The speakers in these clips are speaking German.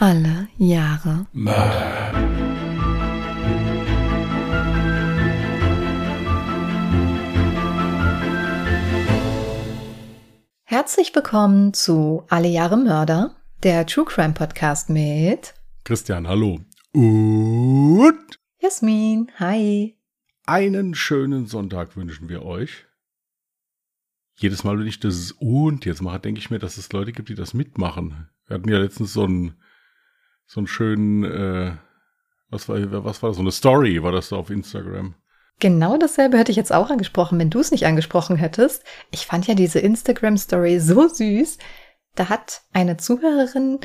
Alle Jahre Mörder. Herzlich willkommen zu Alle Jahre Mörder, der True Crime Podcast mit Christian, hallo. Und Jasmin. Hi. einen schönen Sonntag wünschen wir euch. Jedes Mal, wenn ich das und jetzt mache, denke ich mir, dass es Leute gibt, die das mitmachen. Wir hatten ja letztens so einen, so einen schönen, äh, was war, was war das? So eine Story war das da auf Instagram. Genau dasselbe hätte ich jetzt auch angesprochen, wenn du es nicht angesprochen hättest. Ich fand ja diese Instagram-Story so süß. Da hat eine Zuhörerin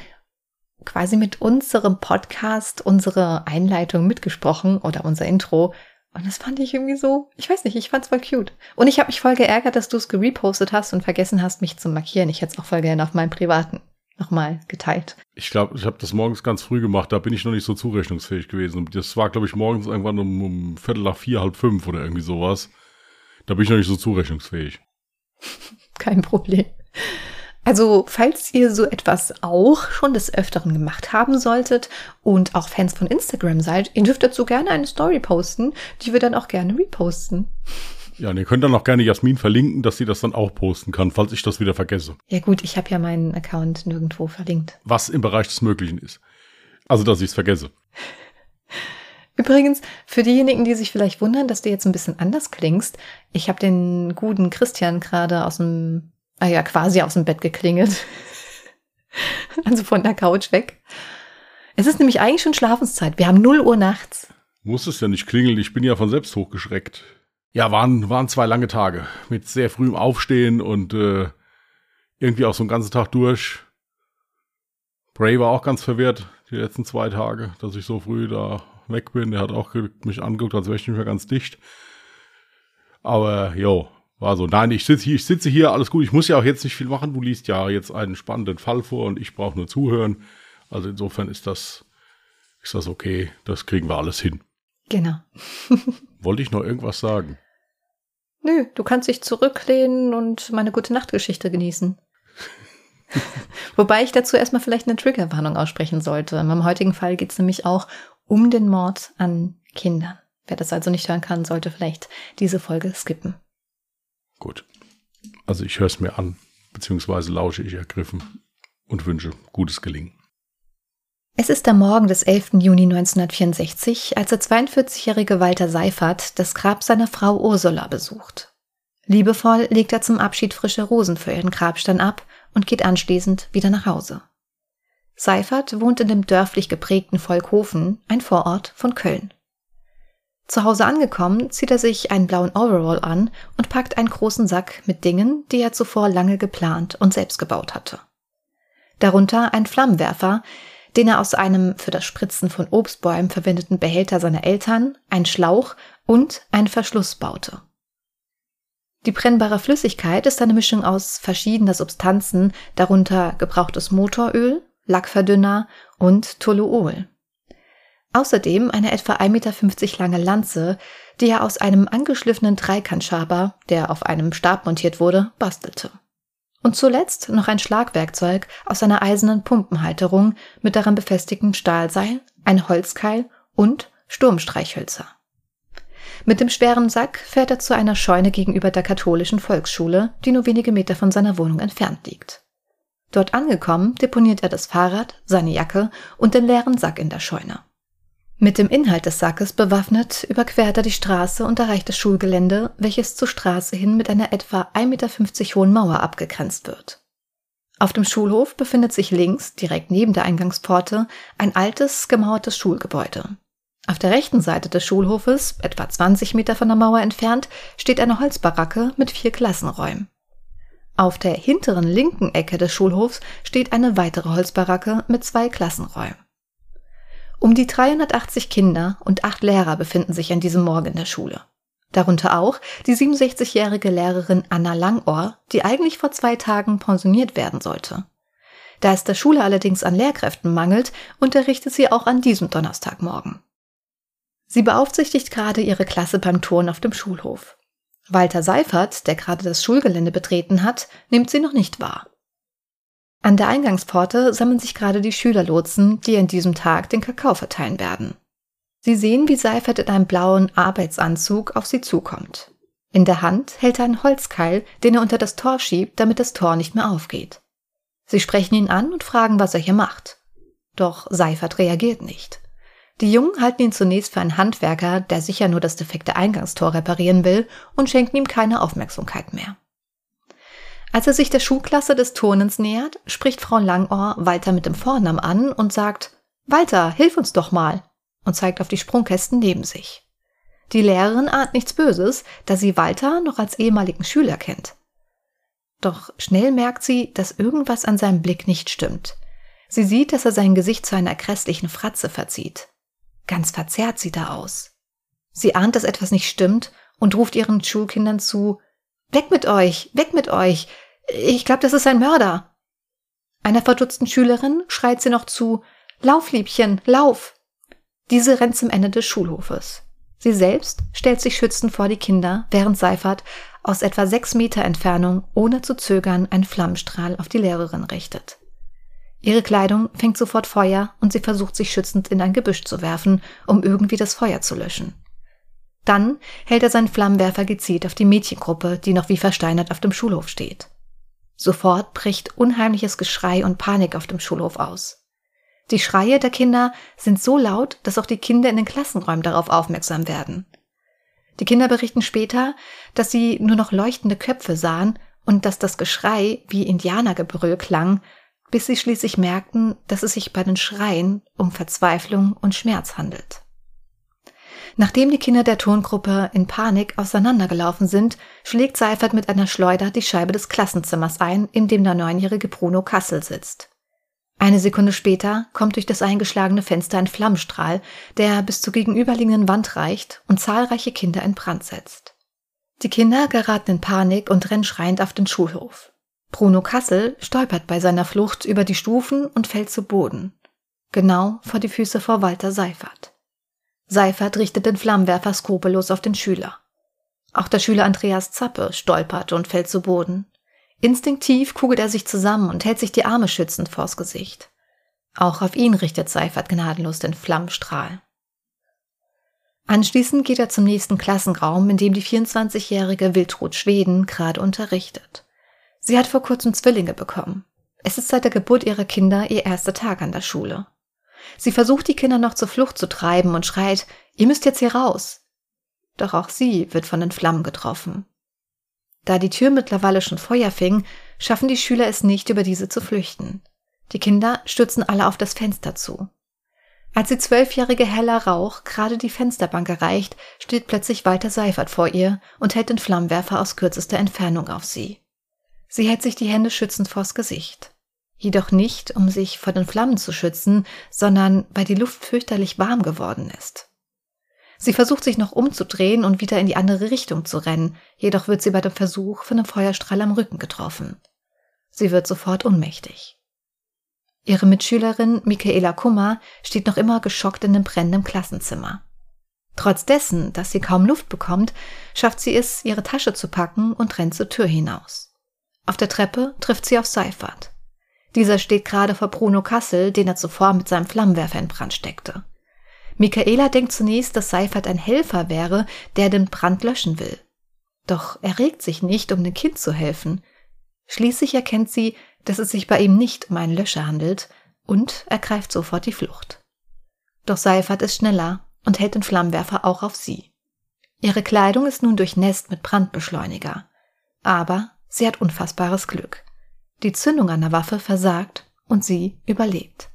quasi mit unserem Podcast unsere Einleitung mitgesprochen oder unser Intro. Und das fand ich irgendwie so, ich weiß nicht, ich fand's voll cute. Und ich habe mich voll geärgert, dass du es gerepostet hast und vergessen hast, mich zu markieren. Ich hätte es auch voll gerne auf meinem privaten nochmal geteilt. Ich glaube, ich habe das morgens ganz früh gemacht, da bin ich noch nicht so zurechnungsfähig gewesen. Das war, glaube ich, morgens irgendwann um, um Viertel nach vier, halb fünf oder irgendwie sowas. Da bin ich noch nicht so zurechnungsfähig. Kein Problem. Also, falls ihr so etwas auch schon des Öfteren gemacht haben solltet und auch Fans von Instagram seid, ihr dürft dazu gerne eine Story posten, die wir dann auch gerne reposten. Ja, und ihr könnt dann auch gerne Jasmin verlinken, dass sie das dann auch posten kann, falls ich das wieder vergesse. Ja gut, ich habe ja meinen Account nirgendwo verlinkt. Was im Bereich des Möglichen ist. Also, dass ich es vergesse. Übrigens, für diejenigen, die sich vielleicht wundern, dass du jetzt ein bisschen anders klingst, ich habe den guten Christian gerade aus dem, ah ja, quasi aus dem Bett geklingelt. also von der Couch weg. Es ist nämlich eigentlich schon Schlafenszeit. Wir haben 0 Uhr nachts. Muss es ja nicht klingeln, ich bin ja von selbst hochgeschreckt. Ja, waren, waren zwei lange Tage. Mit sehr frühem Aufstehen und äh, irgendwie auch so einen ganzen Tag durch. Bray war auch ganz verwirrt, die letzten zwei Tage, dass ich so früh da weg bin. Der hat auch mich angeguckt, als wäre ich nicht mehr ganz dicht. Aber, jo, war so. Nein, ich sitze hier, ich sitze hier, alles gut. Ich muss ja auch jetzt nicht viel machen. Du liest ja jetzt einen spannenden Fall vor und ich brauche nur zuhören. Also insofern ist das, ist das okay. Das kriegen wir alles hin. Genau. Wollte ich noch irgendwas sagen? Nö, du kannst dich zurücklehnen und meine gute Nachtgeschichte genießen. Wobei ich dazu erstmal vielleicht eine Triggerwarnung aussprechen sollte. In meinem heutigen Fall geht es nämlich auch um den Mord an Kindern. Wer das also nicht hören kann, sollte vielleicht diese Folge skippen. Gut. Also ich höre es mir an, beziehungsweise lausche ich ergriffen und wünsche gutes Gelingen. Es ist der Morgen des 11. Juni 1964, als der 42-jährige Walter Seifert das Grab seiner Frau Ursula besucht. Liebevoll legt er zum Abschied frische Rosen für ihren Grabstein ab und geht anschließend wieder nach Hause. Seifert wohnt in dem dörflich geprägten Volkhofen, ein Vorort von Köln. Zu Hause angekommen, zieht er sich einen blauen Overall an und packt einen großen Sack mit Dingen, die er zuvor lange geplant und selbst gebaut hatte. Darunter ein Flammenwerfer, den er aus einem für das Spritzen von Obstbäumen verwendeten Behälter seiner Eltern, ein Schlauch und einen Verschluss baute. Die brennbare Flüssigkeit ist eine Mischung aus verschiedener Substanzen, darunter gebrauchtes Motoröl, Lackverdünner und Toluol. Außerdem eine etwa 1,50 Meter lange Lanze, die er aus einem angeschliffenen Dreikantschaber, der auf einem Stab montiert wurde, bastelte. Und zuletzt noch ein Schlagwerkzeug aus einer eisernen Pumpenhalterung mit daran befestigtem Stahlseil, ein Holzkeil und Sturmstreichhölzer. Mit dem schweren Sack fährt er zu einer Scheune gegenüber der katholischen Volksschule, die nur wenige Meter von seiner Wohnung entfernt liegt. Dort angekommen, deponiert er das Fahrrad, seine Jacke und den leeren Sack in der Scheune. Mit dem Inhalt des Sackes bewaffnet überquert er die Straße und erreicht das Schulgelände, welches zur Straße hin mit einer etwa 1,50 Meter hohen Mauer abgegrenzt wird. Auf dem Schulhof befindet sich links, direkt neben der Eingangspforte, ein altes, gemauertes Schulgebäude. Auf der rechten Seite des Schulhofes, etwa 20 Meter von der Mauer entfernt, steht eine Holzbaracke mit vier Klassenräumen. Auf der hinteren linken Ecke des Schulhofs steht eine weitere Holzbaracke mit zwei Klassenräumen. Um die 380 Kinder und acht Lehrer befinden sich an diesem Morgen in der Schule. Darunter auch die 67-jährige Lehrerin Anna Langohr, die eigentlich vor zwei Tagen pensioniert werden sollte. Da es der Schule allerdings an Lehrkräften mangelt, unterrichtet sie auch an diesem Donnerstagmorgen. Sie beaufsichtigt gerade ihre Klasse beim Turnen auf dem Schulhof. Walter Seifert, der gerade das Schulgelände betreten hat, nimmt sie noch nicht wahr. An der Eingangspforte sammeln sich gerade die Schülerlotsen, die an diesem Tag den Kakao verteilen werden. Sie sehen, wie Seifert in einem blauen Arbeitsanzug auf sie zukommt. In der Hand hält er einen Holzkeil, den er unter das Tor schiebt, damit das Tor nicht mehr aufgeht. Sie sprechen ihn an und fragen, was er hier macht. Doch Seifert reagiert nicht. Die Jungen halten ihn zunächst für einen Handwerker, der sicher nur das defekte Eingangstor reparieren will und schenken ihm keine Aufmerksamkeit mehr. Als er sich der Schulklasse des Turnens nähert, spricht Frau Langohr Walter mit dem Vornamen an und sagt, Walter, hilf uns doch mal, und zeigt auf die Sprungkästen neben sich. Die Lehrerin ahnt nichts Böses, da sie Walter noch als ehemaligen Schüler kennt. Doch schnell merkt sie, dass irgendwas an seinem Blick nicht stimmt. Sie sieht, dass er sein Gesicht zu einer grässlichen Fratze verzieht. Ganz verzerrt sieht er aus. Sie ahnt, dass etwas nicht stimmt und ruft ihren Schulkindern zu, Weg mit euch, weg mit euch, ich glaube, das ist ein Mörder. Einer verdutzten Schülerin schreit sie noch zu Lauf, Liebchen, lauf. Diese rennt zum Ende des Schulhofes. Sie selbst stellt sich schützend vor die Kinder, während Seifert aus etwa sechs Meter Entfernung ohne zu zögern einen Flammenstrahl auf die Lehrerin richtet. Ihre Kleidung fängt sofort Feuer und sie versucht sich schützend in ein Gebüsch zu werfen, um irgendwie das Feuer zu löschen. Dann hält er seinen Flammenwerfer gezielt auf die Mädchengruppe, die noch wie versteinert auf dem Schulhof steht. Sofort bricht unheimliches Geschrei und Panik auf dem Schulhof aus. Die Schreie der Kinder sind so laut, dass auch die Kinder in den Klassenräumen darauf aufmerksam werden. Die Kinder berichten später, dass sie nur noch leuchtende Köpfe sahen und dass das Geschrei wie Indianergebrüll klang, bis sie schließlich merkten, dass es sich bei den Schreien um Verzweiflung und Schmerz handelt. Nachdem die Kinder der Tongruppe in Panik auseinandergelaufen sind, schlägt Seifert mit einer Schleuder die Scheibe des Klassenzimmers ein, in dem der neunjährige Bruno Kassel sitzt. Eine Sekunde später kommt durch das eingeschlagene Fenster ein Flammenstrahl, der bis zur gegenüberliegenden Wand reicht und zahlreiche Kinder in Brand setzt. Die Kinder geraten in Panik und rennen schreiend auf den Schulhof. Bruno Kassel stolpert bei seiner Flucht über die Stufen und fällt zu Boden. Genau vor die Füße vor Walter Seifert. Seifert richtet den Flammenwerfer skrupellos auf den Schüler. Auch der Schüler Andreas Zappe stolpert und fällt zu Boden. Instinktiv kugelt er sich zusammen und hält sich die Arme schützend vors Gesicht. Auch auf ihn richtet Seifert gnadenlos den Flammenstrahl. Anschließend geht er zum nächsten Klassenraum, in dem die 24-jährige Wildrut Schweden gerade unterrichtet. Sie hat vor kurzem Zwillinge bekommen. Es ist seit der Geburt ihrer Kinder ihr erster Tag an der Schule. Sie versucht die Kinder noch zur Flucht zu treiben und schreit, ihr müsst jetzt hier raus. Doch auch sie wird von den Flammen getroffen. Da die Tür mittlerweile schon Feuer fing, schaffen die Schüler es nicht, über diese zu flüchten. Die Kinder stürzen alle auf das Fenster zu. Als die zwölfjährige heller Rauch gerade die Fensterbank erreicht, steht plötzlich Walter Seifert vor ihr und hält den Flammenwerfer aus kürzester Entfernung auf sie. Sie hält sich die Hände schützend vors Gesicht jedoch nicht, um sich vor den Flammen zu schützen, sondern weil die Luft fürchterlich warm geworden ist. Sie versucht sich noch umzudrehen und wieder in die andere Richtung zu rennen, jedoch wird sie bei dem Versuch von einem Feuerstrahl am Rücken getroffen. Sie wird sofort ohnmächtig. Ihre Mitschülerin Michaela Kummer steht noch immer geschockt in dem brennenden Klassenzimmer. Trotz dessen, dass sie kaum Luft bekommt, schafft sie es, ihre Tasche zu packen und rennt zur Tür hinaus. Auf der Treppe trifft sie auf Seifert. Dieser steht gerade vor Bruno Kassel, den er zuvor mit seinem Flammenwerfer in Brand steckte. Michaela denkt zunächst, dass Seifert ein Helfer wäre, der den Brand löschen will. Doch er regt sich nicht, um dem Kind zu helfen. Schließlich erkennt sie, dass es sich bei ihm nicht um einen Löscher handelt und ergreift sofort die Flucht. Doch Seifert ist schneller und hält den Flammenwerfer auch auf sie. Ihre Kleidung ist nun durchnässt mit Brandbeschleuniger. Aber sie hat unfassbares Glück. Die Zündung der Waffe versagt und sie überlebt.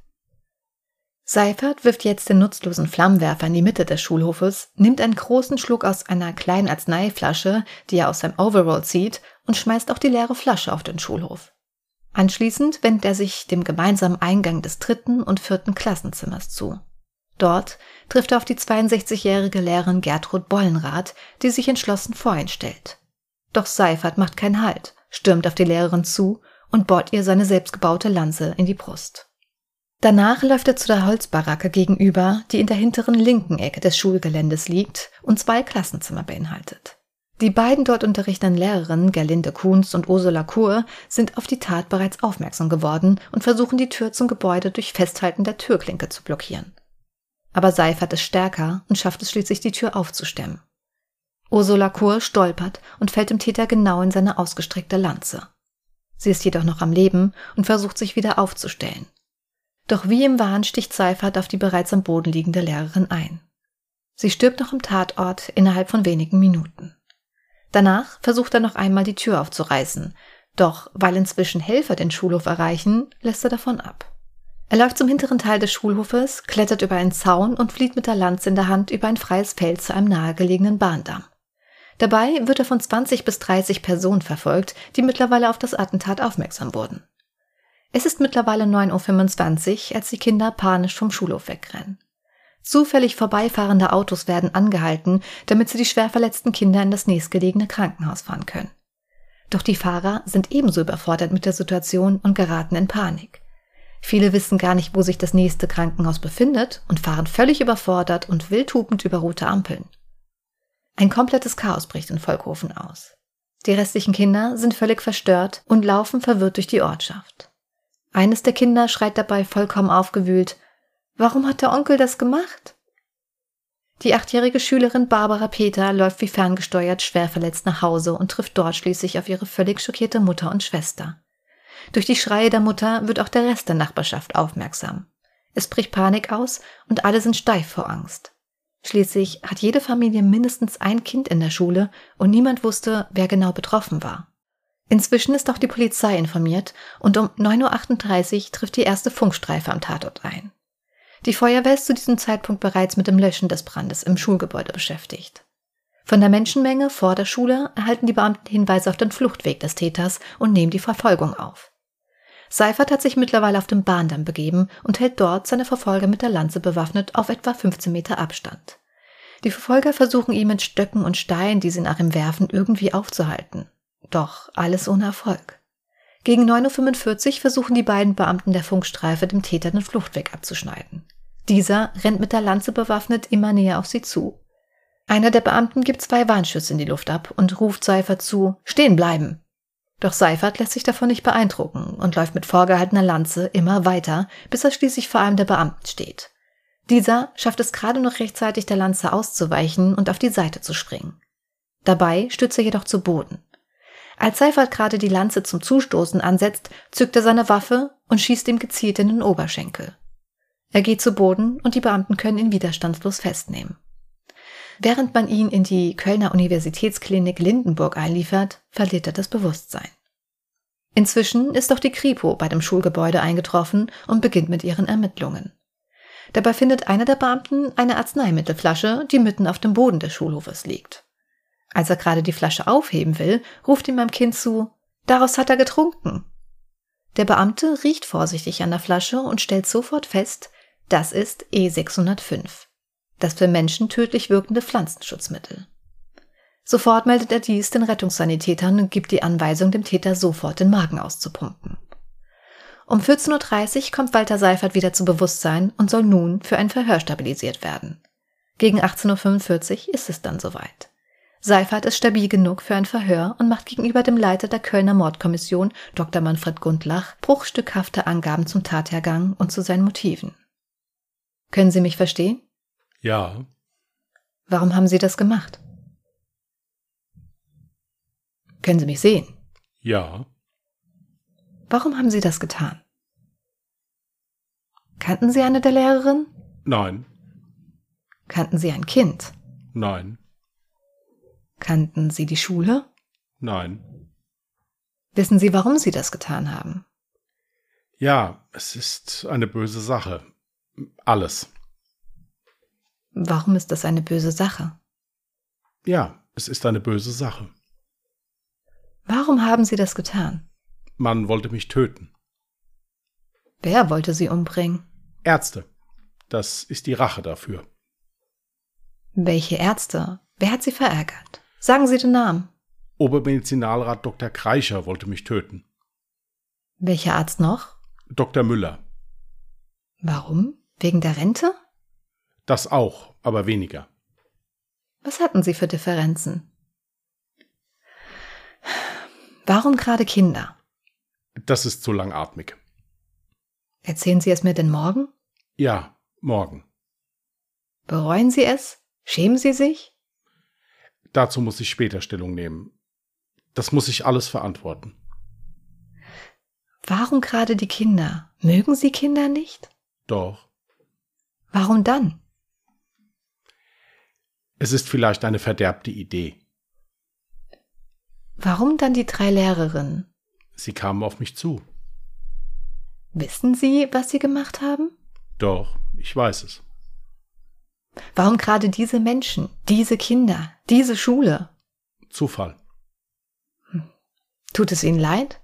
Seifert wirft jetzt den nutzlosen Flammenwerfer in die Mitte des Schulhofes, nimmt einen großen Schluck aus einer kleinen Arzneiflasche, die er aus seinem Overall zieht, und schmeißt auch die leere Flasche auf den Schulhof. Anschließend wendet er sich dem gemeinsamen Eingang des dritten und vierten Klassenzimmers zu. Dort trifft er auf die 62-jährige Lehrerin Gertrud Bollenrath, die sich entschlossen vor ihn stellt. Doch Seifert macht keinen Halt, stürmt auf die Lehrerin zu und bohrt ihr seine selbstgebaute Lanze in die Brust. Danach läuft er zu der Holzbaracke gegenüber, die in der hinteren linken Ecke des Schulgeländes liegt und zwei Klassenzimmer beinhaltet. Die beiden dort unterrichtenden Lehrerinnen Gerlinde Kunz und Ursula Kur sind auf die Tat bereits aufmerksam geworden und versuchen die Tür zum Gebäude durch Festhalten der Türklinke zu blockieren. Aber Seifert ist stärker und schafft es schließlich, die Tür aufzustemmen. Ursula Kur stolpert und fällt dem Täter genau in seine ausgestreckte Lanze. Sie ist jedoch noch am Leben und versucht sich wieder aufzustellen. Doch wie im Wahn sticht Seifert auf die bereits am Boden liegende Lehrerin ein. Sie stirbt noch im Tatort innerhalb von wenigen Minuten. Danach versucht er noch einmal die Tür aufzureißen, doch weil inzwischen Helfer den Schulhof erreichen, lässt er davon ab. Er läuft zum hinteren Teil des Schulhofes, klettert über einen Zaun und flieht mit der Lanze in der Hand über ein freies Feld zu einem nahegelegenen Bahndamm. Dabei wird er von 20 bis 30 Personen verfolgt, die mittlerweile auf das Attentat aufmerksam wurden. Es ist mittlerweile 9.25 Uhr, als die Kinder panisch vom Schulhof wegrennen. Zufällig vorbeifahrende Autos werden angehalten, damit sie die schwer verletzten Kinder in das nächstgelegene Krankenhaus fahren können. Doch die Fahrer sind ebenso überfordert mit der Situation und geraten in Panik. Viele wissen gar nicht, wo sich das nächste Krankenhaus befindet und fahren völlig überfordert und wildhupend über rote Ampeln. Ein komplettes Chaos bricht in Volkhofen aus. Die restlichen Kinder sind völlig verstört und laufen verwirrt durch die Ortschaft. Eines der Kinder schreit dabei vollkommen aufgewühlt Warum hat der Onkel das gemacht? Die achtjährige Schülerin Barbara Peter läuft wie ferngesteuert schwer verletzt nach Hause und trifft dort schließlich auf ihre völlig schockierte Mutter und Schwester. Durch die Schreie der Mutter wird auch der Rest der Nachbarschaft aufmerksam. Es bricht Panik aus und alle sind steif vor Angst. Schließlich hat jede Familie mindestens ein Kind in der Schule und niemand wusste, wer genau betroffen war. Inzwischen ist auch die Polizei informiert und um 9.38 Uhr trifft die erste Funkstreife am Tatort ein. Die Feuerwehr ist zu diesem Zeitpunkt bereits mit dem Löschen des Brandes im Schulgebäude beschäftigt. Von der Menschenmenge vor der Schule erhalten die Beamten Hinweise auf den Fluchtweg des Täters und nehmen die Verfolgung auf. Seifert hat sich mittlerweile auf den Bahndamm begeben und hält dort seine Verfolger mit der Lanze bewaffnet auf etwa 15 Meter Abstand. Die Verfolger versuchen ihn mit Stöcken und Steinen, die sie nach ihm werfen, irgendwie aufzuhalten. Doch alles ohne Erfolg. Gegen 9.45 Uhr versuchen die beiden Beamten der Funkstreife dem Täter den Fluchtweg abzuschneiden. Dieser rennt mit der Lanze bewaffnet immer näher auf sie zu. Einer der Beamten gibt zwei Warnschüsse in die Luft ab und ruft Seifert zu, stehen bleiben. Doch Seifert lässt sich davon nicht beeindrucken und läuft mit vorgehaltener Lanze immer weiter, bis er schließlich vor einem der Beamten steht. Dieser schafft es gerade noch rechtzeitig, der Lanze auszuweichen und auf die Seite zu springen. Dabei stürzt er jedoch zu Boden. Als Seifert gerade die Lanze zum Zustoßen ansetzt, zückt er seine Waffe und schießt ihm gezielt in den Oberschenkel. Er geht zu Boden und die Beamten können ihn widerstandslos festnehmen. Während man ihn in die Kölner Universitätsklinik Lindenburg einliefert, verliert er das Bewusstsein. Inzwischen ist auch die Kripo bei dem Schulgebäude eingetroffen und beginnt mit ihren Ermittlungen. Dabei findet einer der Beamten eine Arzneimittelflasche, die mitten auf dem Boden des Schulhofes liegt. Als er gerade die Flasche aufheben will, ruft ihm beim Kind zu, daraus hat er getrunken. Der Beamte riecht vorsichtig an der Flasche und stellt sofort fest, das ist E605, das für Menschen tödlich wirkende Pflanzenschutzmittel. Sofort meldet er dies den Rettungssanitätern und gibt die Anweisung, dem Täter sofort den Magen auszupumpen. Um 14.30 Uhr kommt Walter Seifert wieder zu Bewusstsein und soll nun für ein Verhör stabilisiert werden. Gegen 18.45 Uhr ist es dann soweit. Seifert ist stabil genug für ein Verhör und macht gegenüber dem Leiter der Kölner Mordkommission, Dr. Manfred Gundlach, bruchstückhafte Angaben zum Tathergang und zu seinen Motiven. Können Sie mich verstehen? Ja. Warum haben Sie das gemacht? Können Sie mich sehen? Ja. Warum haben Sie das getan? Kannten Sie eine der Lehrerinnen? Nein. Kannten Sie ein Kind? Nein. Kannten Sie die Schule? Nein. Wissen Sie, warum Sie das getan haben? Ja, es ist eine böse Sache. Alles. Warum ist das eine böse Sache? Ja, es ist eine böse Sache. Warum haben Sie das getan? Man wollte mich töten. Wer wollte Sie umbringen? Ärzte. Das ist die Rache dafür. Welche Ärzte? Wer hat Sie verärgert? Sagen Sie den Namen. Obermedizinalrat Dr. Kreischer wollte mich töten. Welcher Arzt noch? Dr. Müller. Warum? Wegen der Rente? Das auch, aber weniger. Was hatten Sie für Differenzen? Warum gerade Kinder? Das ist zu langatmig. Erzählen Sie es mir denn morgen? Ja, morgen. Bereuen Sie es? Schämen Sie sich? Dazu muss ich später Stellung nehmen. Das muss ich alles verantworten. Warum gerade die Kinder? Mögen Sie Kinder nicht? Doch. Warum dann? Es ist vielleicht eine verderbte Idee. Warum dann die drei Lehrerinnen? Sie kamen auf mich zu. Wissen Sie, was Sie gemacht haben? Doch, ich weiß es. Warum gerade diese Menschen, diese Kinder, diese Schule? Zufall. Tut es Ihnen leid?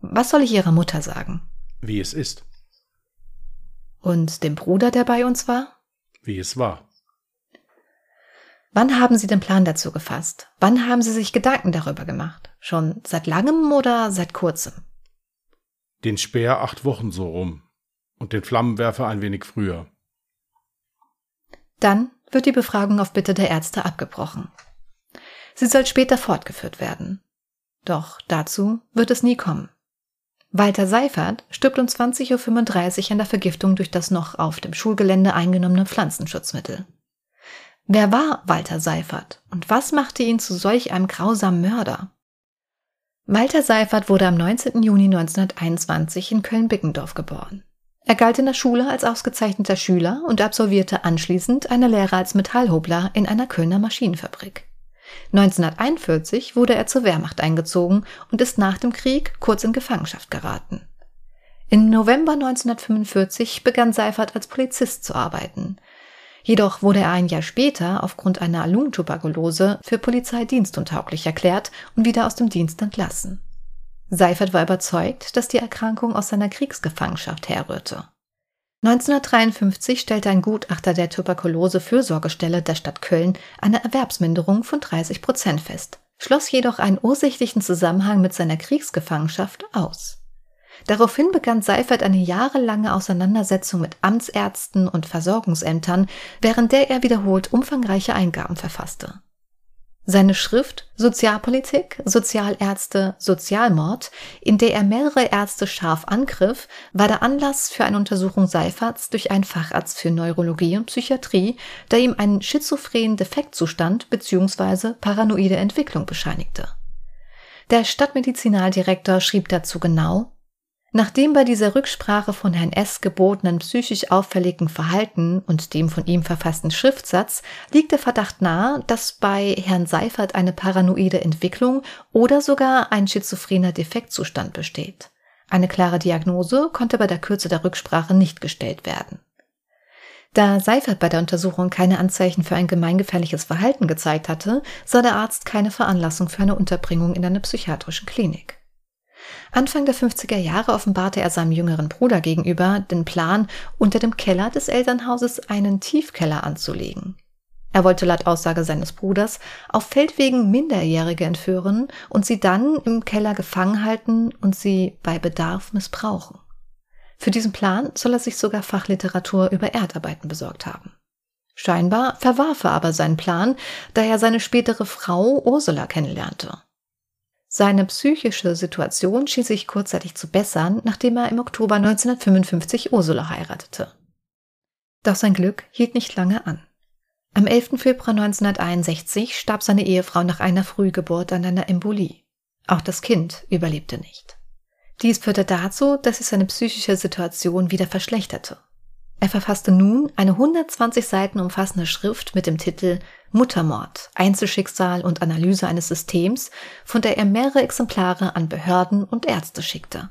Was soll ich Ihrer Mutter sagen? Wie es ist. Und dem Bruder, der bei uns war? Wie es war. Wann haben Sie den Plan dazu gefasst? Wann haben Sie sich Gedanken darüber gemacht? Schon seit langem oder seit kurzem? Den Speer acht Wochen so rum und den Flammenwerfer ein wenig früher. Dann wird die Befragung auf Bitte der Ärzte abgebrochen. Sie soll später fortgeführt werden. Doch dazu wird es nie kommen. Walter Seifert stirbt um 20.35 Uhr an der Vergiftung durch das noch auf dem Schulgelände eingenommene Pflanzenschutzmittel. Wer war Walter Seifert und was machte ihn zu solch einem grausamen Mörder? Walter Seifert wurde am 19. Juni 1921 in Köln-Bickendorf geboren. Er galt in der Schule als ausgezeichneter Schüler und absolvierte anschließend eine Lehre als Metallhobler in einer Kölner Maschinenfabrik. 1941 wurde er zur Wehrmacht eingezogen und ist nach dem Krieg kurz in Gefangenschaft geraten. Im November 1945 begann Seifert als Polizist zu arbeiten. Jedoch wurde er ein Jahr später aufgrund einer Lungentuberkulose für polizeidienstuntauglich erklärt und wieder aus dem Dienst entlassen. Seifert war überzeugt, dass die Erkrankung aus seiner Kriegsgefangenschaft herrührte. 1953 stellte ein Gutachter der Tuberkulose-Fürsorgestelle der Stadt Köln eine Erwerbsminderung von 30 Prozent fest, schloss jedoch einen ursächlichen Zusammenhang mit seiner Kriegsgefangenschaft aus. Daraufhin begann Seifert eine jahrelange Auseinandersetzung mit Amtsärzten und Versorgungsämtern, während der er wiederholt umfangreiche Eingaben verfasste. Seine Schrift Sozialpolitik, Sozialärzte, Sozialmord, in der er mehrere Ärzte scharf angriff, war der Anlass für eine Untersuchung Seiferts durch einen Facharzt für Neurologie und Psychiatrie, der ihm einen schizophrenen Defektzustand bzw. paranoide Entwicklung bescheinigte. Der Stadtmedizinaldirektor schrieb dazu genau Nachdem bei dieser Rücksprache von Herrn S. gebotenen psychisch auffälligen Verhalten und dem von ihm verfassten Schriftsatz liegt der Verdacht nahe, dass bei Herrn Seifert eine paranoide Entwicklung oder sogar ein schizophrener Defektzustand besteht. Eine klare Diagnose konnte bei der Kürze der Rücksprache nicht gestellt werden. Da Seifert bei der Untersuchung keine Anzeichen für ein gemeingefährliches Verhalten gezeigt hatte, sah der Arzt keine Veranlassung für eine Unterbringung in einer psychiatrischen Klinik. Anfang der 50er Jahre offenbarte er seinem jüngeren Bruder gegenüber den Plan, unter dem Keller des Elternhauses einen Tiefkeller anzulegen. Er wollte laut Aussage seines Bruders auf Feldwegen Minderjährige entführen und sie dann im Keller gefangen halten und sie bei Bedarf missbrauchen. Für diesen Plan soll er sich sogar Fachliteratur über Erdarbeiten besorgt haben. Scheinbar verwarf er aber seinen Plan, da er seine spätere Frau Ursula kennenlernte. Seine psychische Situation schien sich kurzzeitig zu bessern, nachdem er im Oktober 1955 Ursula heiratete. Doch sein Glück hielt nicht lange an. Am 11. Februar 1961 starb seine Ehefrau nach einer Frühgeburt an einer Embolie. Auch das Kind überlebte nicht. Dies führte dazu, dass sich seine psychische Situation wieder verschlechterte. Er verfasste nun eine 120 Seiten umfassende Schrift mit dem Titel Muttermord, Einzelschicksal und Analyse eines Systems, von der er mehrere Exemplare an Behörden und Ärzte schickte.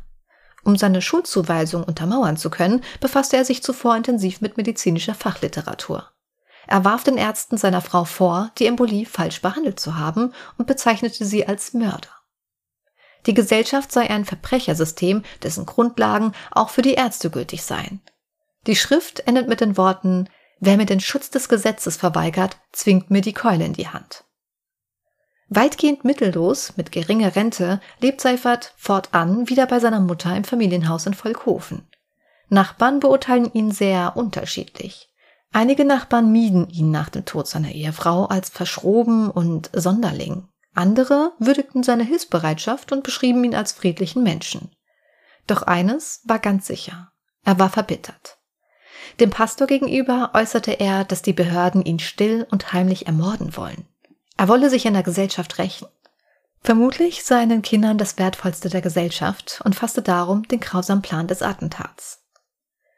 Um seine Schuldzuweisung untermauern zu können, befasste er sich zuvor intensiv mit medizinischer Fachliteratur. Er warf den Ärzten seiner Frau vor, die Embolie falsch behandelt zu haben und bezeichnete sie als Mörder. Die Gesellschaft sei ein Verbrechersystem, dessen Grundlagen auch für die Ärzte gültig seien. Die Schrift endet mit den Worten Wer mir den Schutz des Gesetzes verweigert, zwingt mir die Keule in die Hand. Weitgehend mittellos, mit geringer Rente, lebt Seifert fortan wieder bei seiner Mutter im Familienhaus in Volkhofen. Nachbarn beurteilen ihn sehr unterschiedlich. Einige Nachbarn mieden ihn nach dem Tod seiner Ehefrau als verschroben und Sonderling. Andere würdigten seine Hilfsbereitschaft und beschrieben ihn als friedlichen Menschen. Doch eines war ganz sicher. Er war verbittert. Dem Pastor gegenüber äußerte er, dass die Behörden ihn still und heimlich ermorden wollen. Er wolle sich an der Gesellschaft rächen. Vermutlich sei den Kindern das Wertvollste der Gesellschaft und fasste darum den grausamen Plan des Attentats.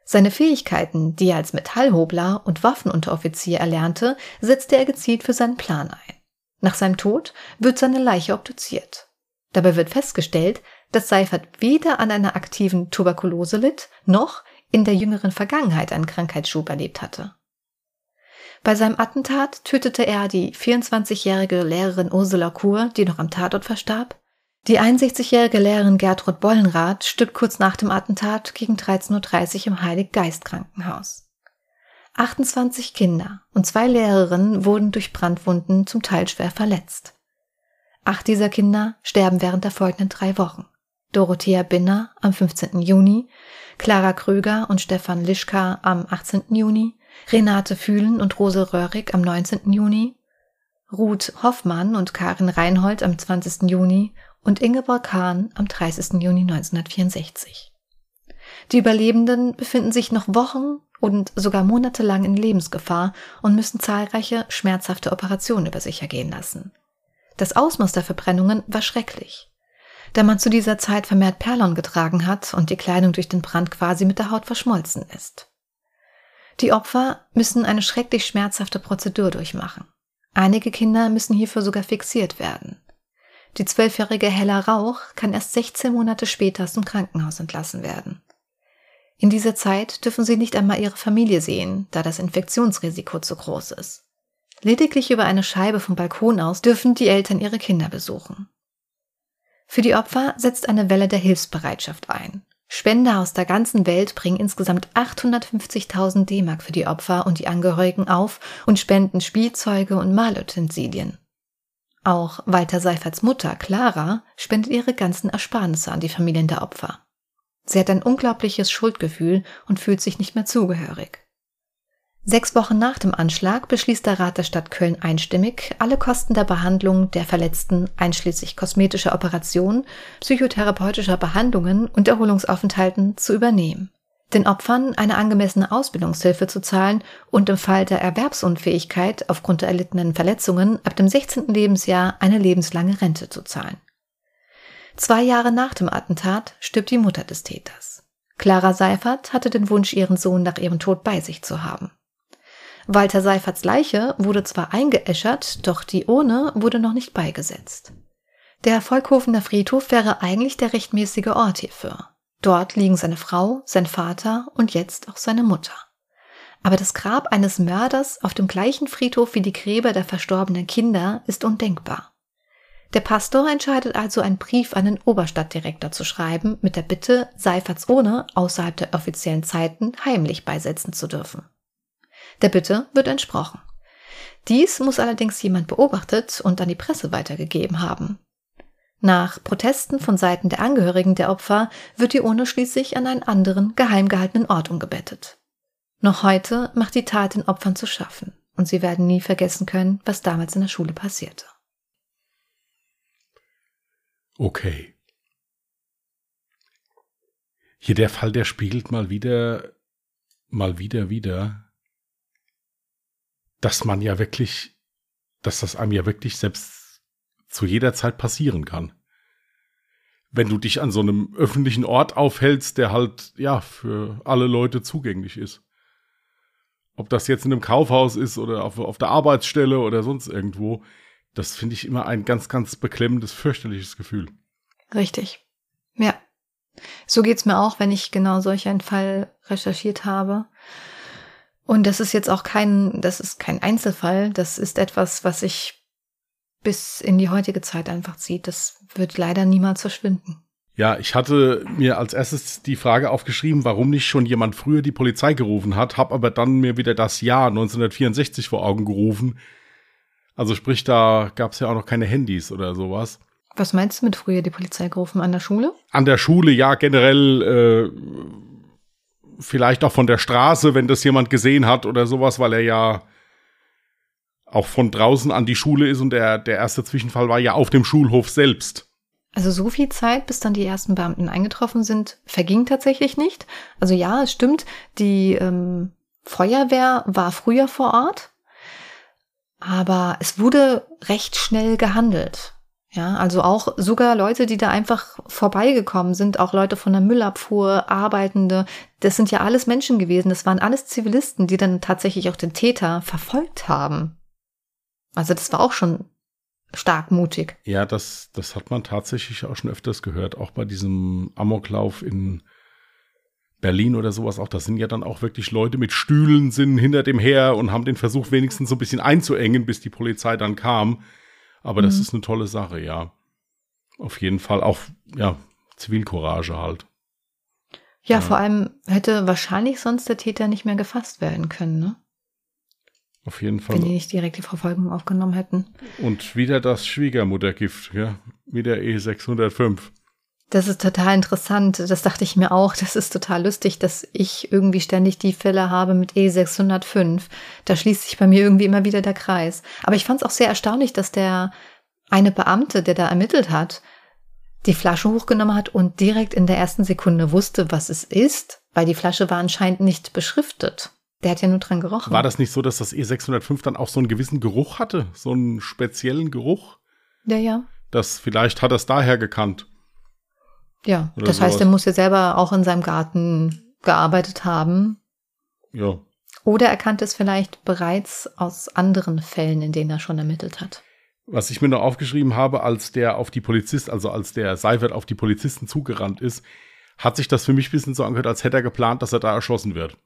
Seine Fähigkeiten, die er als Metallhobler und Waffenunteroffizier erlernte, setzte er gezielt für seinen Plan ein. Nach seinem Tod wird seine Leiche obduziert. Dabei wird festgestellt, dass Seifert weder an einer aktiven Tuberkulose litt, noch in der jüngeren Vergangenheit einen Krankheitsschub erlebt hatte. Bei seinem Attentat tötete er die 24-jährige Lehrerin Ursula Kur, die noch am Tatort verstarb. Die 61-jährige Lehrerin Gertrud Bollenrath stirbt kurz nach dem Attentat gegen 13.30 Uhr im Heilig-Geist-Krankenhaus. 28 Kinder und zwei Lehrerinnen wurden durch Brandwunden zum Teil schwer verletzt. Acht dieser Kinder sterben während der folgenden drei Wochen. Dorothea Binner am 15. Juni, Clara Kröger und Stefan Lischka am 18. Juni, Renate Fühlen und Rose Röhrig am 19. Juni, Ruth Hoffmann und Karin Reinhold am 20. Juni und Ingeborg Hahn am 30. Juni 1964. Die Überlebenden befinden sich noch Wochen und sogar monatelang in Lebensgefahr und müssen zahlreiche schmerzhafte Operationen über sich ergehen lassen. Das Ausmaß der Verbrennungen war schrecklich. Da man zu dieser Zeit vermehrt Perlon getragen hat und die Kleidung durch den Brand quasi mit der Haut verschmolzen ist. Die Opfer müssen eine schrecklich schmerzhafte Prozedur durchmachen. Einige Kinder müssen hierfür sogar fixiert werden. Die zwölfjährige Hella Rauch kann erst 16 Monate später aus dem Krankenhaus entlassen werden. In dieser Zeit dürfen sie nicht einmal ihre Familie sehen, da das Infektionsrisiko zu groß ist. Lediglich über eine Scheibe vom Balkon aus dürfen die Eltern ihre Kinder besuchen. Für die Opfer setzt eine Welle der Hilfsbereitschaft ein. Spender aus der ganzen Welt bringen insgesamt 850.000 D-Mark für die Opfer und die Angehörigen auf und spenden Spielzeuge und Malutensilien. Auch Walter Seiferts Mutter Clara spendet ihre ganzen Ersparnisse an die Familien der Opfer. Sie hat ein unglaubliches Schuldgefühl und fühlt sich nicht mehr zugehörig. Sechs Wochen nach dem Anschlag beschließt der Rat der Stadt Köln einstimmig, alle Kosten der Behandlung der Verletzten, einschließlich kosmetischer Operationen, psychotherapeutischer Behandlungen und Erholungsaufenthalten, zu übernehmen den Opfern eine angemessene Ausbildungshilfe zu zahlen und im Fall der Erwerbsunfähigkeit aufgrund der erlittenen Verletzungen ab dem 16. Lebensjahr eine lebenslange Rente zu zahlen. Zwei Jahre nach dem Attentat stirbt die Mutter des Täters. Clara Seifert hatte den Wunsch, ihren Sohn nach ihrem Tod bei sich zu haben. Walter Seiferts Leiche wurde zwar eingeäschert, doch die Urne wurde noch nicht beigesetzt. Der Volkhofener Friedhof wäre eigentlich der rechtmäßige Ort hierfür. Dort liegen seine Frau, sein Vater und jetzt auch seine Mutter. Aber das Grab eines Mörders auf dem gleichen Friedhof wie die Gräber der verstorbenen Kinder ist undenkbar. Der Pastor entscheidet also, einen Brief an den Oberstadtdirektor zu schreiben, mit der Bitte, Seiferts ohne außerhalb der offiziellen Zeiten heimlich beisetzen zu dürfen. Der Bitte wird entsprochen. Dies muss allerdings jemand beobachtet und an die Presse weitergegeben haben. Nach Protesten von Seiten der Angehörigen der Opfer wird die Urne schließlich an einen anderen, geheim gehaltenen Ort umgebettet. Noch heute macht die Tat den Opfern zu schaffen und sie werden nie vergessen können, was damals in der Schule passierte. Okay. Hier der Fall, der spiegelt mal wieder, mal wieder, wieder, dass man ja wirklich, dass das einem ja wirklich selbst zu jeder Zeit passieren kann. Wenn du dich an so einem öffentlichen Ort aufhältst, der halt, ja, für alle Leute zugänglich ist. Ob das jetzt in einem Kaufhaus ist oder auf, auf der Arbeitsstelle oder sonst irgendwo, das finde ich immer ein ganz, ganz beklemmendes, fürchterliches Gefühl. Richtig. Ja. So geht's mir auch, wenn ich genau solch einen Fall recherchiert habe. Und das ist jetzt auch kein, das ist kein Einzelfall. Das ist etwas, was ich bis in die heutige Zeit einfach zieht. Das wird leider niemals verschwinden. Ja, ich hatte mir als erstes die Frage aufgeschrieben, warum nicht schon jemand früher die Polizei gerufen hat, habe aber dann mir wieder das Jahr 1964 vor Augen gerufen. Also sprich, da gab es ja auch noch keine Handys oder sowas. Was meinst du mit früher die Polizei gerufen? An der Schule? An der Schule, ja, generell äh, vielleicht auch von der Straße, wenn das jemand gesehen hat oder sowas, weil er ja auch von draußen an die Schule ist und der, der erste Zwischenfall war ja auf dem Schulhof selbst. Also so viel Zeit, bis dann die ersten Beamten eingetroffen sind, verging tatsächlich nicht. Also ja, es stimmt, die ähm, Feuerwehr war früher vor Ort, aber es wurde recht schnell gehandelt. Ja, also auch sogar Leute, die da einfach vorbeigekommen sind, auch Leute von der Müllabfuhr, Arbeitende, das sind ja alles Menschen gewesen, das waren alles Zivilisten, die dann tatsächlich auch den Täter verfolgt haben. Also das war auch schon stark mutig. Ja, das, das hat man tatsächlich auch schon öfters gehört, auch bei diesem Amoklauf in Berlin oder sowas auch, da sind ja dann auch wirklich Leute mit Stühlen sind hinter dem her und haben den Versuch wenigstens so ein bisschen einzuengen, bis die Polizei dann kam. Aber mhm. das ist eine tolle Sache, ja. Auf jeden Fall auch, ja, Zivilcourage halt. Ja, ja, vor allem hätte wahrscheinlich sonst der Täter nicht mehr gefasst werden können, ne? Auf jeden Fall. Wenn die nicht direkt die Verfolgung aufgenommen hätten. Und wieder das Schwiegermuttergift, ja, wieder E605. Das ist total interessant. Das dachte ich mir auch. Das ist total lustig, dass ich irgendwie ständig die Fälle habe mit E605. Da schließt sich bei mir irgendwie immer wieder der Kreis. Aber ich fand es auch sehr erstaunlich, dass der eine Beamte, der da ermittelt hat, die Flasche hochgenommen hat und direkt in der ersten Sekunde wusste, was es ist, weil die Flasche war anscheinend nicht beschriftet. Der hat ja nur dran gerochen. War das nicht so, dass das E605 dann auch so einen gewissen Geruch hatte? So einen speziellen Geruch? Ja, ja. Das vielleicht hat er es daher gekannt. Ja, das sowas. heißt, er muss ja selber auch in seinem Garten gearbeitet haben. Ja. Oder er kannte es vielleicht bereits aus anderen Fällen, in denen er schon ermittelt hat. Was ich mir noch aufgeschrieben habe, als der auf die Polizist, also als der Seifert auf die Polizisten zugerannt ist, hat sich das für mich ein bisschen so angehört, als hätte er geplant, dass er da erschossen wird.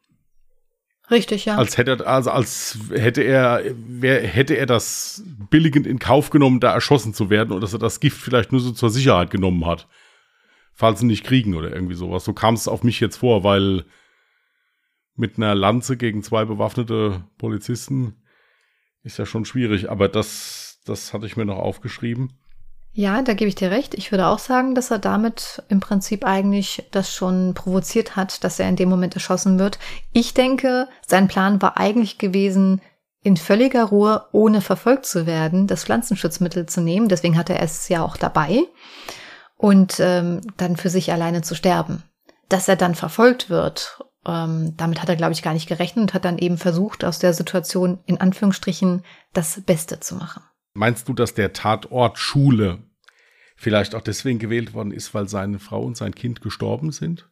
Richtig, ja. Als hätte er, also als hätte er, wer, hätte er das billigend in Kauf genommen, da erschossen zu werden und dass er das Gift vielleicht nur so zur Sicherheit genommen hat falls sie nicht kriegen oder irgendwie sowas. So kam es auf mich jetzt vor, weil mit einer Lanze gegen zwei bewaffnete Polizisten ist ja schon schwierig, aber das, das hatte ich mir noch aufgeschrieben. Ja, da gebe ich dir recht. Ich würde auch sagen, dass er damit im Prinzip eigentlich das schon provoziert hat, dass er in dem Moment erschossen wird. Ich denke, sein Plan war eigentlich gewesen, in völliger Ruhe, ohne verfolgt zu werden, das Pflanzenschutzmittel zu nehmen. Deswegen hatte er es ja auch dabei und ähm, dann für sich alleine zu sterben. Dass er dann verfolgt wird, ähm, damit hat er, glaube ich, gar nicht gerechnet und hat dann eben versucht, aus der Situation in Anführungsstrichen das Beste zu machen. Meinst du, dass der Tatort Schule vielleicht auch deswegen gewählt worden ist, weil seine Frau und sein Kind gestorben sind?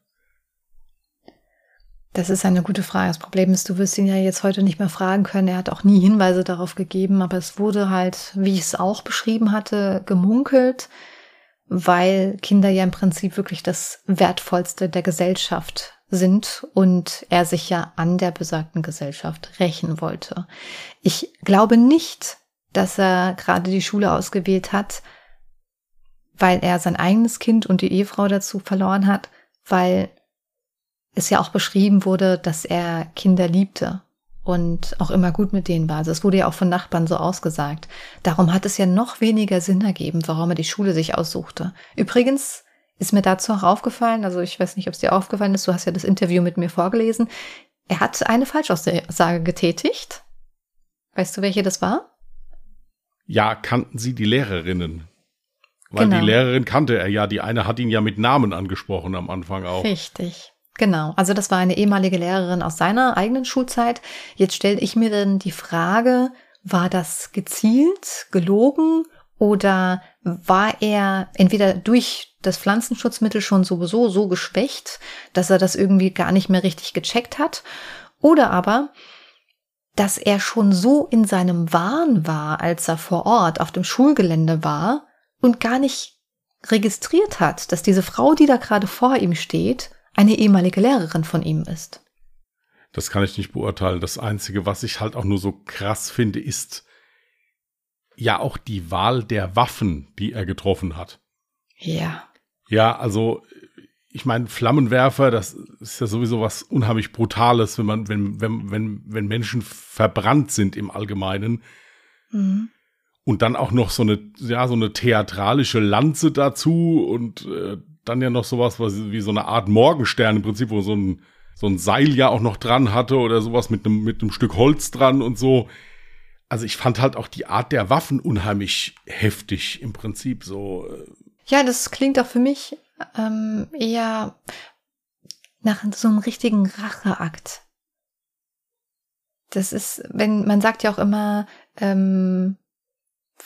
Das ist eine gute Frage. Das Problem ist, du wirst ihn ja jetzt heute nicht mehr fragen können. Er hat auch nie Hinweise darauf gegeben, aber es wurde halt, wie ich es auch beschrieben hatte, gemunkelt, weil Kinder ja im Prinzip wirklich das Wertvollste der Gesellschaft sind und er sich ja an der besagten Gesellschaft rächen wollte. Ich glaube nicht, dass er gerade die Schule ausgewählt hat, weil er sein eigenes Kind und die Ehefrau dazu verloren hat, weil es ja auch beschrieben wurde, dass er Kinder liebte und auch immer gut mit denen war. Also es wurde ja auch von Nachbarn so ausgesagt. Darum hat es ja noch weniger Sinn ergeben, warum er die Schule sich aussuchte. Übrigens ist mir dazu auch aufgefallen, also ich weiß nicht, ob es dir aufgefallen ist, du hast ja das Interview mit mir vorgelesen. Er hat eine Falschaussage getätigt. Weißt du, welche das war? Ja, kannten Sie die Lehrerinnen? Weil genau. die Lehrerin kannte er ja. Die eine hat ihn ja mit Namen angesprochen am Anfang auch. Richtig. Genau, also das war eine ehemalige Lehrerin aus seiner eigenen Schulzeit. Jetzt stelle ich mir dann die Frage, war das gezielt, gelogen oder war er entweder durch das Pflanzenschutzmittel schon sowieso so geschwächt, dass er das irgendwie gar nicht mehr richtig gecheckt hat? Oder aber, dass er schon so in seinem Wahn war, als er vor Ort auf dem Schulgelände war und gar nicht registriert hat, dass diese Frau, die da gerade vor ihm steht, eine ehemalige Lehrerin von ihm ist. Das kann ich nicht beurteilen. Das Einzige, was ich halt auch nur so krass finde, ist ja auch die Wahl der Waffen, die er getroffen hat. Ja. Ja, also ich meine, Flammenwerfer, das ist ja sowieso was unheimlich Brutales, wenn man, wenn, wenn, wenn, wenn Menschen verbrannt sind im Allgemeinen. Mhm. Und dann auch noch so eine, ja, so eine theatralische Lanze dazu und äh, dann ja noch sowas wie so eine Art Morgenstern im Prinzip, wo so ein, so ein Seil ja auch noch dran hatte oder sowas mit einem, mit einem Stück Holz dran und so. also ich fand halt auch die Art der Waffen unheimlich heftig im Prinzip so. Äh. Ja, das klingt auch für mich ähm, eher nach so einem richtigen Racheakt. Das ist, wenn man sagt ja auch immer, ähm,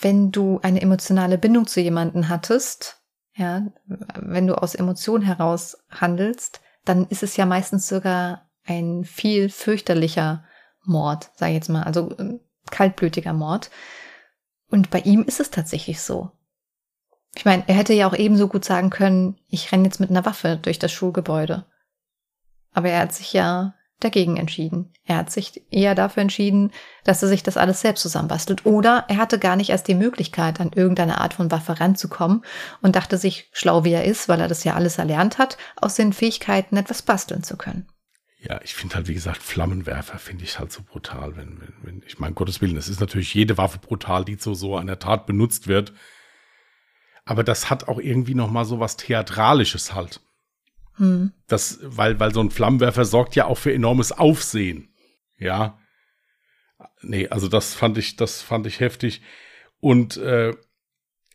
wenn du eine emotionale Bindung zu jemanden hattest, ja, wenn du aus Emotionen heraus handelst, dann ist es ja meistens sogar ein viel fürchterlicher Mord, sag ich jetzt mal, also äh, kaltblütiger Mord. Und bei ihm ist es tatsächlich so. Ich meine, er hätte ja auch ebenso gut sagen können, ich renne jetzt mit einer Waffe durch das Schulgebäude. Aber er hat sich ja dagegen entschieden. Er hat sich eher dafür entschieden, dass er sich das alles selbst zusammenbastelt. Oder er hatte gar nicht erst die Möglichkeit, an irgendeine Art von Waffe ranzukommen und dachte sich, schlau wie er ist, weil er das ja alles erlernt hat, aus den Fähigkeiten etwas basteln zu können. Ja, ich finde halt, wie gesagt, Flammenwerfer finde ich halt so brutal, wenn, wenn, wenn, ich meine, Gottes Willen, es ist natürlich jede Waffe brutal, die zu so einer Tat benutzt wird. Aber das hat auch irgendwie nochmal so was Theatralisches halt. Hm. Das, weil, weil so ein Flammenwerfer sorgt ja auch für enormes Aufsehen. Ja. Nee, also das fand ich, das fand ich heftig. Und äh,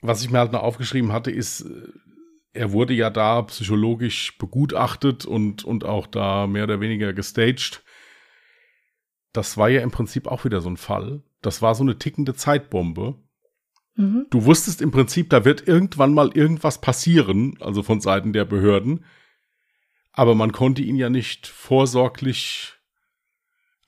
was ich mir halt noch aufgeschrieben hatte, ist, äh, er wurde ja da psychologisch begutachtet und, und auch da mehr oder weniger gestaged. Das war ja im Prinzip auch wieder so ein Fall. Das war so eine tickende Zeitbombe. Mhm. Du wusstest im Prinzip, da wird irgendwann mal irgendwas passieren, also von Seiten der Behörden aber man konnte ihn ja nicht vorsorglich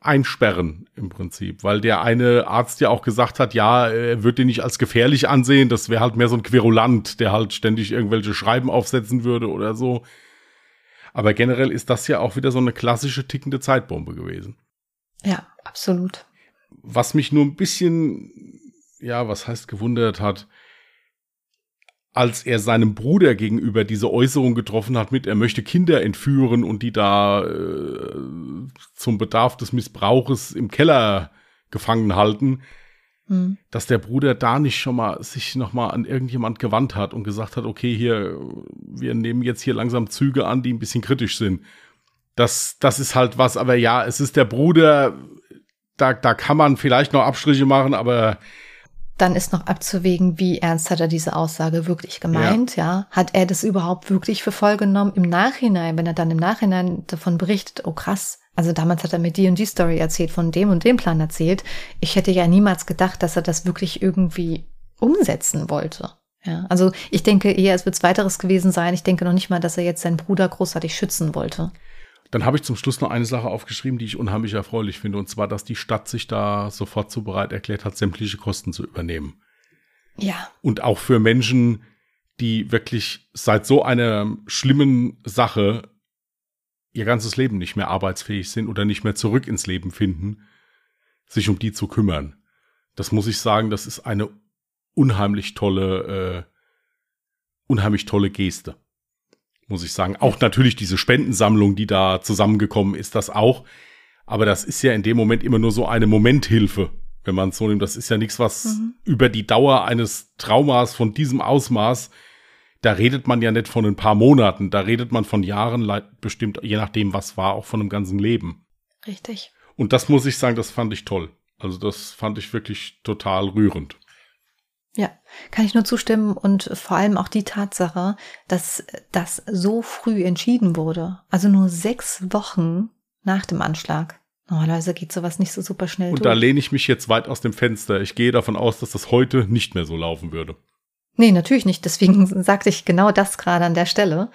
einsperren im Prinzip, weil der eine Arzt ja auch gesagt hat, ja, er wird den nicht als gefährlich ansehen, das wäre halt mehr so ein Querulant, der halt ständig irgendwelche Schreiben aufsetzen würde oder so. Aber generell ist das ja auch wieder so eine klassische tickende Zeitbombe gewesen. Ja, absolut. Was mich nur ein bisschen, ja, was heißt gewundert hat, als er seinem Bruder gegenüber diese Äußerung getroffen hat mit, er möchte Kinder entführen und die da äh, zum Bedarf des Missbrauches im Keller gefangen halten, hm. dass der Bruder da nicht schon mal sich noch mal an irgendjemand gewandt hat und gesagt hat, okay, hier, wir nehmen jetzt hier langsam Züge an, die ein bisschen kritisch sind. Das, das ist halt was, aber ja, es ist der Bruder, da, da kann man vielleicht noch Abstriche machen, aber dann ist noch abzuwägen, wie ernst hat er diese Aussage wirklich gemeint, ja. ja. Hat er das überhaupt wirklich für voll genommen? Im Nachhinein, wenn er dann im Nachhinein davon berichtet, oh krass, also damals hat er mir die und die Story erzählt, von dem und dem Plan erzählt. Ich hätte ja niemals gedacht, dass er das wirklich irgendwie umsetzen wollte. Ja, also ich denke eher, es wird weiteres gewesen sein. Ich denke noch nicht mal, dass er jetzt seinen Bruder großartig schützen wollte. Dann habe ich zum Schluss noch eine Sache aufgeschrieben, die ich unheimlich erfreulich finde, und zwar, dass die Stadt sich da sofort so bereit erklärt hat, sämtliche Kosten zu übernehmen. Ja. Und auch für Menschen, die wirklich seit so einer schlimmen Sache ihr ganzes Leben nicht mehr arbeitsfähig sind oder nicht mehr zurück ins Leben finden, sich um die zu kümmern. Das muss ich sagen, das ist eine unheimlich tolle, äh, unheimlich tolle Geste muss ich sagen. Auch natürlich diese Spendensammlung, die da zusammengekommen ist, das auch. Aber das ist ja in dem Moment immer nur so eine Momenthilfe, wenn man es so nimmt. Das ist ja nichts, was mhm. über die Dauer eines Traumas von diesem Ausmaß, da redet man ja nicht von ein paar Monaten, da redet man von Jahren, bestimmt, je nachdem, was war, auch von einem ganzen Leben. Richtig. Und das muss ich sagen, das fand ich toll. Also das fand ich wirklich total rührend. Ja, kann ich nur zustimmen und vor allem auch die Tatsache, dass das so früh entschieden wurde. Also nur sechs Wochen nach dem Anschlag. Normalerweise geht sowas nicht so super schnell. Und durch. da lehne ich mich jetzt weit aus dem Fenster. Ich gehe davon aus, dass das heute nicht mehr so laufen würde. Nee, natürlich nicht. Deswegen sagte ich genau das gerade an der Stelle.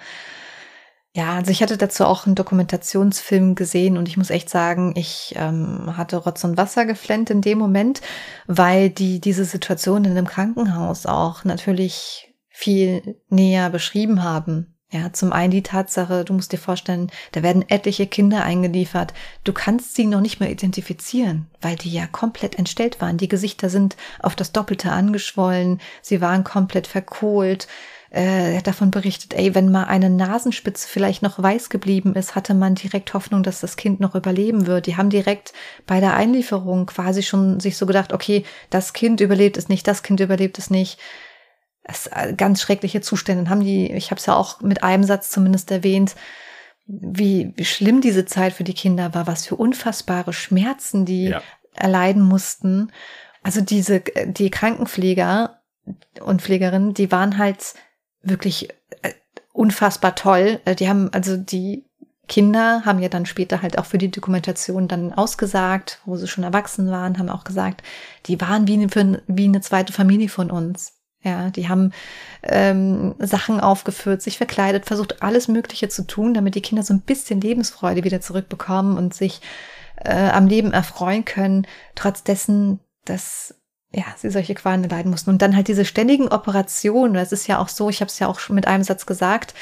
Ja, also ich hatte dazu auch einen Dokumentationsfilm gesehen und ich muss echt sagen, ich ähm, hatte Rotz und Wasser geflennt in dem Moment, weil die diese Situation in dem Krankenhaus auch natürlich viel näher beschrieben haben. Ja, zum einen die Tatsache, du musst dir vorstellen, da werden etliche Kinder eingeliefert. Du kannst sie noch nicht mehr identifizieren, weil die ja komplett entstellt waren. Die Gesichter sind auf das Doppelte angeschwollen, sie waren komplett verkohlt äh, er hat davon berichtet, ey, wenn mal eine Nasenspitze vielleicht noch weiß geblieben ist, hatte man direkt Hoffnung, dass das Kind noch überleben wird. Die haben direkt bei der Einlieferung quasi schon sich so gedacht, okay, das Kind überlebt es nicht, das Kind überlebt es nicht. Das äh, ganz schreckliche Zustände. Dann haben die, ich habe es ja auch mit einem Satz zumindest erwähnt, wie, wie schlimm diese Zeit für die Kinder war, was für unfassbare Schmerzen die ja. erleiden mussten. also diese, die Krankenpfleger und Pflegerinnen, die waren halt wirklich äh, unfassbar toll. Äh, die haben, also die Kinder haben ja dann später halt auch für die Dokumentation dann ausgesagt, wo sie schon erwachsen waren, haben auch gesagt, die waren wie eine, wie eine zweite Familie von uns. Ja, die haben ähm, Sachen aufgeführt, sich verkleidet, versucht alles Mögliche zu tun, damit die Kinder so ein bisschen Lebensfreude wieder zurückbekommen und sich äh, am Leben erfreuen können, trotz dessen, dass ja, sie solche Qualen leiden mussten. Und dann halt diese ständigen Operationen, das ist ja auch so, ich habe es ja auch schon mit einem Satz gesagt,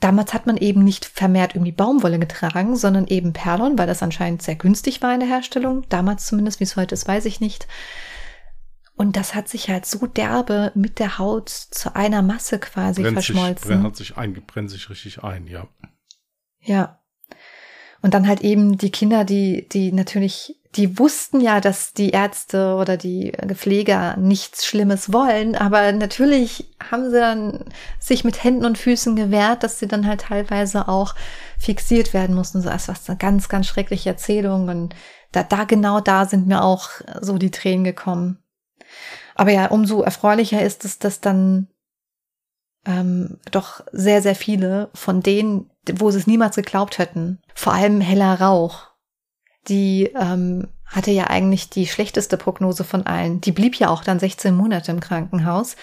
damals hat man eben nicht vermehrt irgendwie Baumwolle getragen, sondern eben Perlon, weil das anscheinend sehr günstig war in der Herstellung. Damals zumindest, wie es heute ist, weiß ich nicht. Und das hat sich halt so derbe mit der Haut zu einer Masse quasi brennt verschmolzen. Sich, brennt, hat sich ein, brennt sich richtig ein, ja. Ja. Und dann halt eben die Kinder, die, die natürlich, die wussten ja, dass die Ärzte oder die Pfleger nichts Schlimmes wollen, aber natürlich haben sie dann sich mit Händen und Füßen gewehrt, dass sie dann halt teilweise auch fixiert werden mussten. So als was eine ganz, ganz schreckliche Erzählung. Und da, da genau da sind mir auch so die Tränen gekommen. Aber ja, umso erfreulicher ist es, dass dann ähm, doch sehr, sehr viele von denen, wo sie es niemals geglaubt hätten, vor allem Hella Rauch, die ähm, hatte ja eigentlich die schlechteste Prognose von allen. Die blieb ja auch dann 16 Monate im Krankenhaus.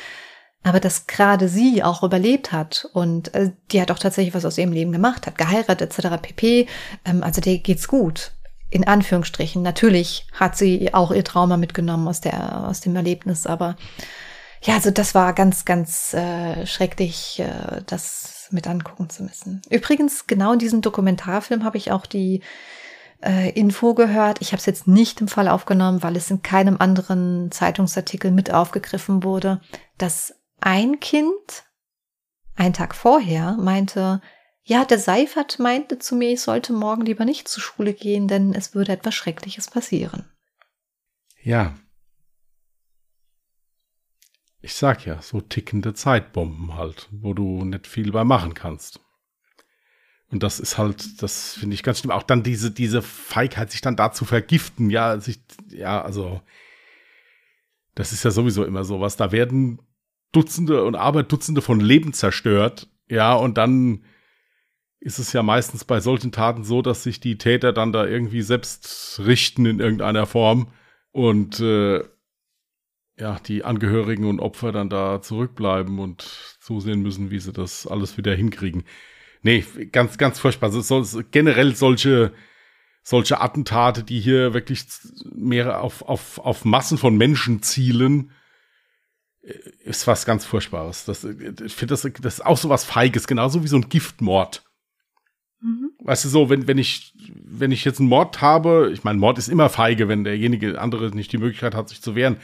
Aber dass gerade sie auch überlebt hat und äh, die hat auch tatsächlich was aus ihrem Leben gemacht, hat geheiratet etc. pp. Ähm, also der geht's gut. In Anführungsstrichen. Natürlich hat sie auch ihr Trauma mitgenommen aus der aus dem Erlebnis, aber ja, also das war ganz, ganz äh, schrecklich, äh, das mit angucken zu müssen. Übrigens, genau in diesem Dokumentarfilm habe ich auch die äh, Info gehört. Ich habe es jetzt nicht im Fall aufgenommen, weil es in keinem anderen Zeitungsartikel mit aufgegriffen wurde, dass ein Kind einen Tag vorher meinte, ja, der Seifert meinte zu mir, ich sollte morgen lieber nicht zur Schule gehen, denn es würde etwas Schreckliches passieren. Ja, ich sag ja, so tickende Zeitbomben halt, wo du nicht viel bei machen kannst. Und das ist halt, das finde ich ganz schlimm. Auch dann diese, diese Feigheit, sich dann da zu vergiften, ja, sich, ja, also, das ist ja sowieso immer sowas. Da werden Dutzende und Arbeit Dutzende von Leben zerstört, ja, und dann ist es ja meistens bei solchen Taten so, dass sich die Täter dann da irgendwie selbst richten in irgendeiner Form und äh, ja, die Angehörigen und Opfer dann da zurückbleiben und zusehen müssen, wie sie das alles wieder hinkriegen. Nee, ganz, ganz furchtbar. So, so, generell solche, solche Attentate, die hier wirklich mehr auf, auf, auf Massen von Menschen zielen, äh, ist was ganz Furchtbares. Das, ich finde, das, das ist auch so was Feiges, genauso wie so ein Giftmord. Mhm. Weißt du so, wenn, wenn ich, wenn ich jetzt einen Mord habe, ich meine, Mord ist immer feige, wenn derjenige andere nicht die Möglichkeit hat, sich zu wehren.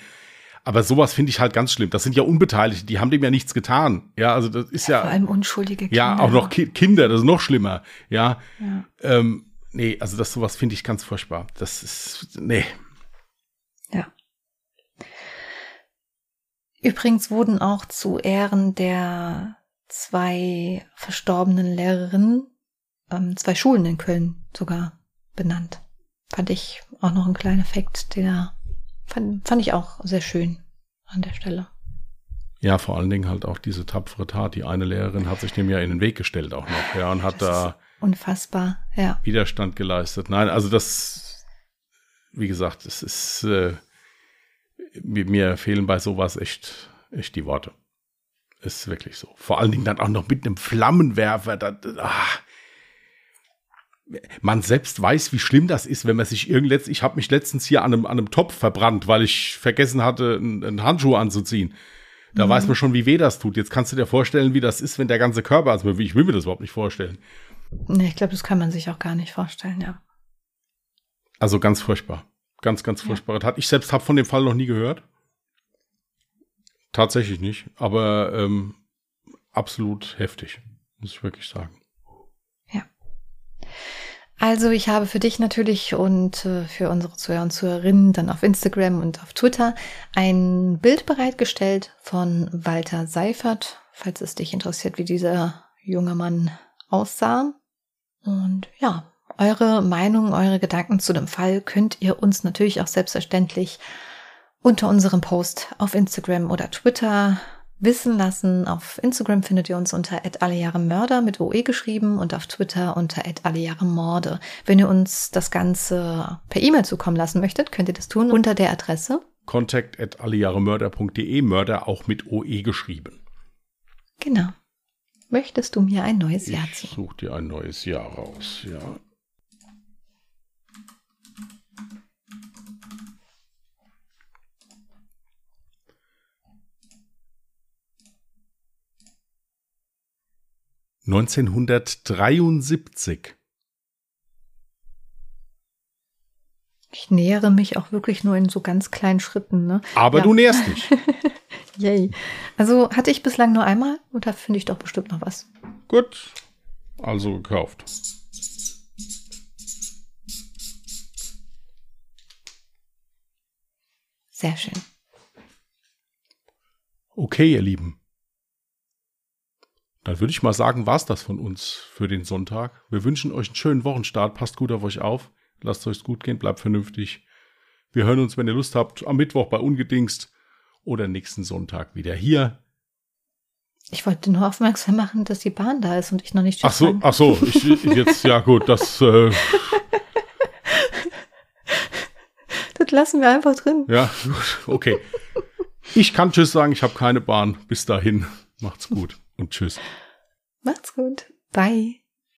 Aber sowas finde ich halt ganz schlimm. Das sind ja Unbeteiligte, die haben dem ja nichts getan. Ja, also das ist ja. ja vor allem unschuldige Kinder. Ja, auch noch Ki Kinder, das ist noch schlimmer. Ja. ja. Ähm, nee, also das sowas finde ich ganz furchtbar. Das ist. Nee. Ja. Übrigens wurden auch zu Ehren der zwei verstorbenen Lehrerinnen ähm, zwei Schulen in Köln sogar benannt. Fand ich auch noch ein kleiner Effekt, der Fand, fand ich auch sehr schön an der Stelle. Ja, vor allen Dingen halt auch diese tapfere Tat. Die eine Lehrerin hat sich dem ja in den Weg gestellt auch noch, ja, und hat da unfassbar, ja. Widerstand geleistet. Nein, also das, wie gesagt, es ist, äh, mir, fehlen bei sowas echt, echt die Worte. Ist wirklich so. Vor allen Dingen dann auch noch mit einem Flammenwerfer. Da, ach, man selbst weiß, wie schlimm das ist, wenn man sich irgendletzt, ich habe mich letztens hier an einem, an einem Topf verbrannt, weil ich vergessen hatte, einen, einen Handschuh anzuziehen. Da mhm. weiß man schon, wie weh das tut. Jetzt kannst du dir vorstellen, wie das ist, wenn der ganze Körper, also ich will mir das überhaupt nicht vorstellen. Nee, ich glaube, das kann man sich auch gar nicht vorstellen, ja. Also ganz furchtbar. Ganz, ganz furchtbar. Ja. Ich selbst habe von dem Fall noch nie gehört. Tatsächlich nicht, aber ähm, absolut heftig, muss ich wirklich sagen. Also ich habe für dich natürlich und äh, für unsere Zuhörer und Zuhörerinnen dann auf Instagram und auf Twitter ein Bild bereitgestellt von Walter Seifert, falls es dich interessiert, wie dieser junge Mann aussah. Und ja, eure Meinung, eure Gedanken zu dem Fall könnt ihr uns natürlich auch selbstverständlich unter unserem Post auf Instagram oder Twitter wissen lassen. Auf Instagram findet ihr uns unter allejahremörder mit OE geschrieben und auf Twitter unter allejahremorde. Wenn ihr uns das Ganze per E-Mail zukommen lassen möchtet, könnt ihr das tun unter der Adresse contact at allejahremörder.de, Mörder auch mit OE geschrieben. Genau. Möchtest du mir ein neues Jahr ziehen? Ich such dir ein neues Jahr raus, ja. 1973. Ich nähere mich auch wirklich nur in so ganz kleinen Schritten. Ne? Aber ja. du näherst dich. Yay. Also hatte ich bislang nur einmal oder finde ich doch bestimmt noch was? Gut. Also gekauft. Sehr schön. Okay, ihr Lieben. Dann würde ich mal sagen, war's das von uns für den Sonntag. Wir wünschen euch einen schönen Wochenstart. Passt gut auf euch auf. Lasst euch gut gehen. Bleibt vernünftig. Wir hören uns, wenn ihr Lust habt, am Mittwoch bei Ungedingst oder nächsten Sonntag wieder hier. Ich wollte nur aufmerksam machen, dass die Bahn da ist und ich noch nicht Ach so, ach so, ich, jetzt, ja gut, das. Äh, das lassen wir einfach drin. Ja, gut, okay. Ich kann Tschüss sagen, ich habe keine Bahn. Bis dahin, macht's gut und tschüss. Macht's gut. Bye.